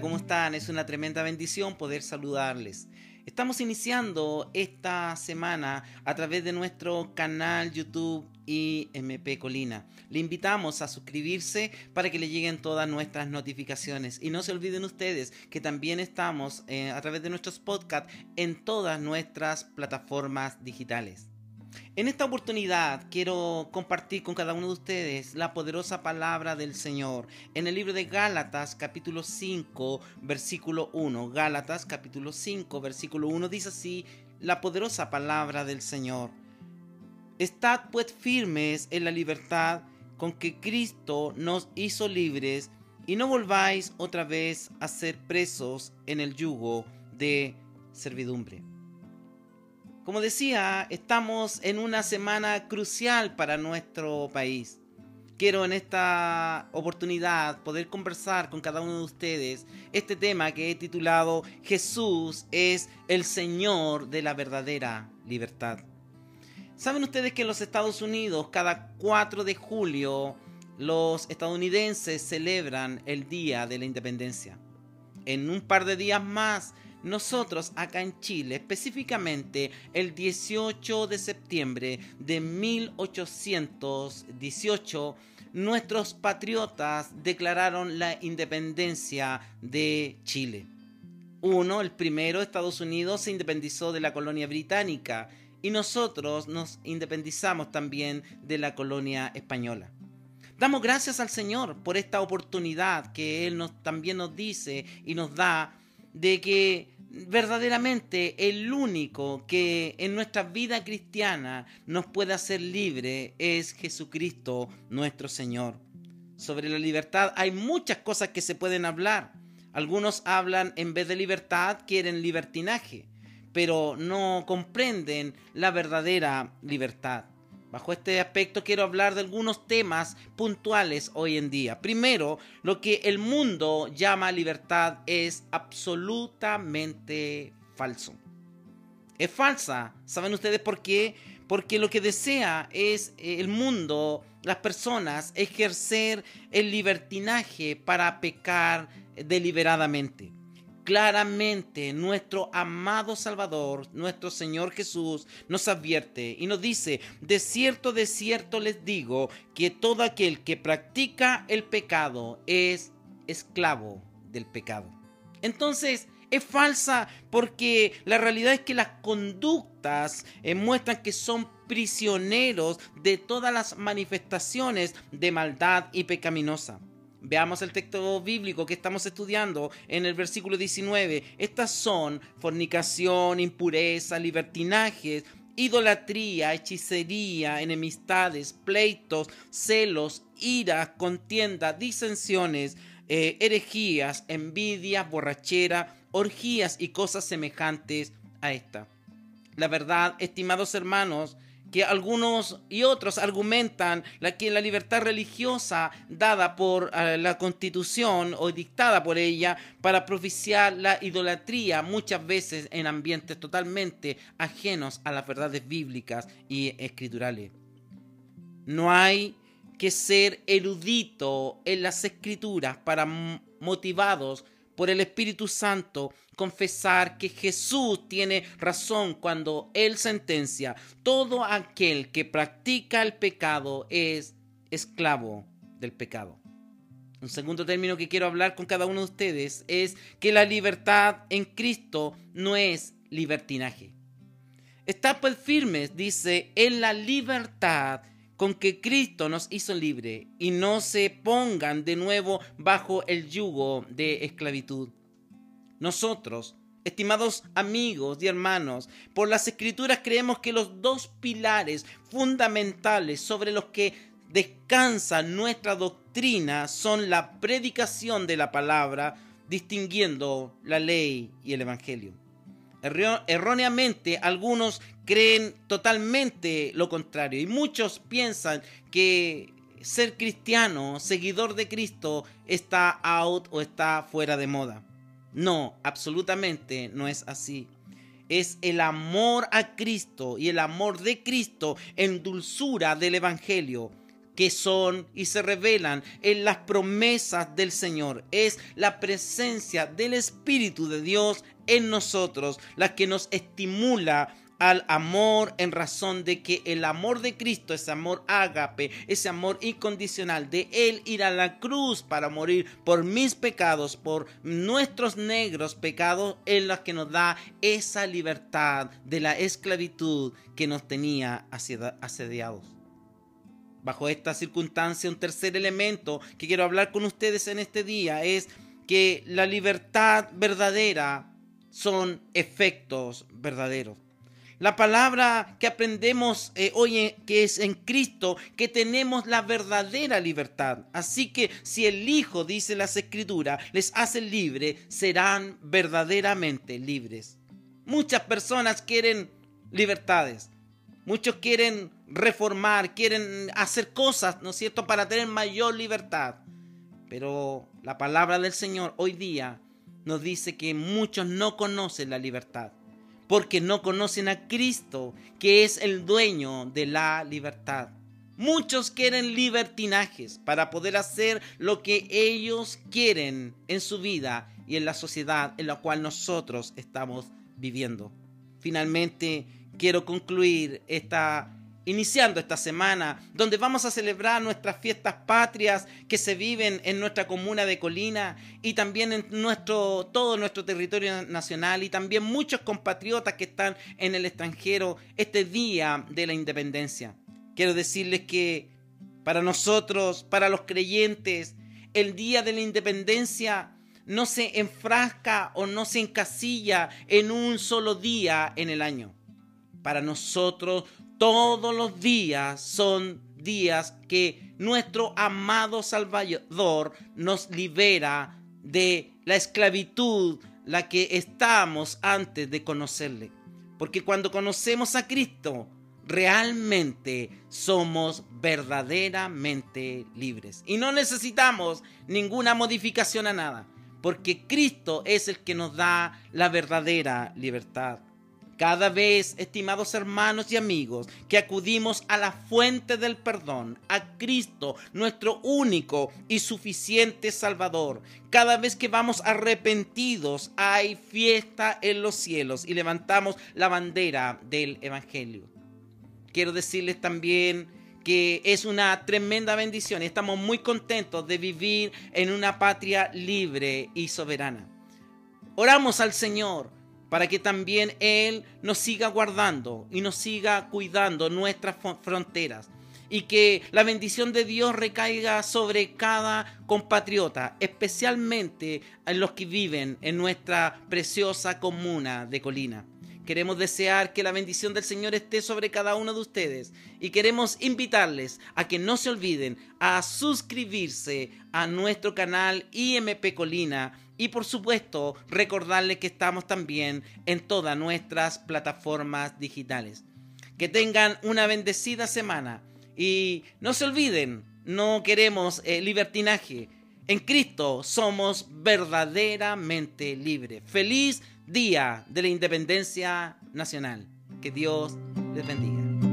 ¿cómo están? Es una tremenda bendición poder saludarles. Estamos iniciando esta semana a través de nuestro canal YouTube IMP Colina. Le invitamos a suscribirse para que le lleguen todas nuestras notificaciones. Y no se olviden ustedes que también estamos eh, a través de nuestros podcasts en todas nuestras plataformas digitales. En esta oportunidad quiero compartir con cada uno de ustedes la poderosa palabra del Señor en el libro de Gálatas capítulo 5 versículo 1. Gálatas capítulo 5 versículo 1 dice así la poderosa palabra del Señor. Estad pues firmes en la libertad con que Cristo nos hizo libres y no volváis otra vez a ser presos en el yugo de servidumbre. Como decía, estamos en una semana crucial para nuestro país. Quiero en esta oportunidad poder conversar con cada uno de ustedes este tema que he titulado Jesús es el Señor de la verdadera libertad. ¿Saben ustedes que en los Estados Unidos cada 4 de julio los estadounidenses celebran el Día de la Independencia? En un par de días más nosotros acá en Chile, específicamente el 18 de septiembre de 1818, nuestros patriotas declararon la independencia de Chile. Uno, el primero, Estados Unidos se independizó de la colonia británica y nosotros nos independizamos también de la colonia española. Damos gracias al Señor por esta oportunidad que Él nos, también nos dice y nos da de que verdaderamente el único que en nuestra vida cristiana nos puede hacer libre es Jesucristo nuestro Señor. Sobre la libertad hay muchas cosas que se pueden hablar. Algunos hablan en vez de libertad quieren libertinaje, pero no comprenden la verdadera libertad. Bajo este aspecto quiero hablar de algunos temas puntuales hoy en día. Primero, lo que el mundo llama libertad es absolutamente falso. Es falsa. ¿Saben ustedes por qué? Porque lo que desea es eh, el mundo, las personas, ejercer el libertinaje para pecar deliberadamente claramente nuestro amado Salvador, nuestro Señor Jesús, nos advierte y nos dice, de cierto, de cierto les digo, que todo aquel que practica el pecado es esclavo del pecado. Entonces, es falsa porque la realidad es que las conductas eh, muestran que son prisioneros de todas las manifestaciones de maldad y pecaminosa. Veamos el texto bíblico que estamos estudiando en el versículo 19. Estas son fornicación, impureza, libertinajes, idolatría, hechicería, enemistades, pleitos, celos, iras, contienda, disensiones, eh, herejías, envidias, borrachera, orgías y cosas semejantes a esta. La verdad, estimados hermanos, que algunos y otros argumentan la, que la libertad religiosa dada por eh, la constitución o dictada por ella para propiciar la idolatría muchas veces en ambientes totalmente ajenos a las verdades bíblicas y escriturales. No hay que ser erudito en las escrituras para motivados por el Espíritu Santo confesar que Jesús tiene razón cuando Él sentencia, todo aquel que practica el pecado es esclavo del pecado. Un segundo término que quiero hablar con cada uno de ustedes es que la libertad en Cristo no es libertinaje. Estad pues firmes, dice, en la libertad con que Cristo nos hizo libre y no se pongan de nuevo bajo el yugo de esclavitud. Nosotros, estimados amigos y hermanos, por las escrituras creemos que los dos pilares fundamentales sobre los que descansa nuestra doctrina son la predicación de la palabra, distinguiendo la ley y el evangelio. Erróneamente, algunos creen totalmente lo contrario y muchos piensan que ser cristiano, seguidor de Cristo, está out o está fuera de moda. No, absolutamente no es así. Es el amor a Cristo y el amor de Cristo en dulzura del Evangelio que son y se revelan en las promesas del Señor. Es la presencia del Espíritu de Dios en nosotros la que nos estimula al amor en razón de que el amor de Cristo, ese amor ágape, ese amor incondicional de Él ir a la cruz para morir por mis pecados, por nuestros negros pecados, es la que nos da esa libertad de la esclavitud que nos tenía asediados. Bajo esta circunstancia, un tercer elemento que quiero hablar con ustedes en este día es que la libertad verdadera son efectos verdaderos. La palabra que aprendemos eh, hoy, que es en Cristo, que tenemos la verdadera libertad. Así que si el Hijo, dice las Escrituras, les hace libre, serán verdaderamente libres. Muchas personas quieren libertades. Muchos quieren reformar, quieren hacer cosas, ¿no es cierto?, para tener mayor libertad. Pero la palabra del Señor hoy día nos dice que muchos no conocen la libertad porque no conocen a Cristo, que es el dueño de la libertad. Muchos quieren libertinajes para poder hacer lo que ellos quieren en su vida y en la sociedad en la cual nosotros estamos viviendo. Finalmente, quiero concluir esta iniciando esta semana, donde vamos a celebrar nuestras fiestas patrias que se viven en nuestra comuna de Colina y también en nuestro, todo nuestro territorio nacional y también muchos compatriotas que están en el extranjero este día de la independencia. Quiero decirles que para nosotros, para los creyentes, el día de la independencia no se enfrasca o no se encasilla en un solo día en el año. Para nosotros todos los días son días que nuestro amado Salvador nos libera de la esclavitud la que estamos antes de conocerle. Porque cuando conocemos a Cristo, realmente somos verdaderamente libres. Y no necesitamos ninguna modificación a nada, porque Cristo es el que nos da la verdadera libertad. Cada vez, estimados hermanos y amigos, que acudimos a la fuente del perdón, a Cristo, nuestro único y suficiente Salvador, cada vez que vamos arrepentidos, hay fiesta en los cielos y levantamos la bandera del Evangelio. Quiero decirles también que es una tremenda bendición y estamos muy contentos de vivir en una patria libre y soberana. Oramos al Señor para que también Él nos siga guardando y nos siga cuidando nuestras fronteras y que la bendición de Dios recaiga sobre cada compatriota, especialmente en los que viven en nuestra preciosa comuna de Colina. Queremos desear que la bendición del Señor esté sobre cada uno de ustedes y queremos invitarles a que no se olviden a suscribirse a nuestro canal IMP Colina y por supuesto recordarles que estamos también en todas nuestras plataformas digitales. Que tengan una bendecida semana y no se olviden, no queremos eh, libertinaje. En Cristo somos verdaderamente libres. Feliz día de la independencia nacional. Que Dios les bendiga.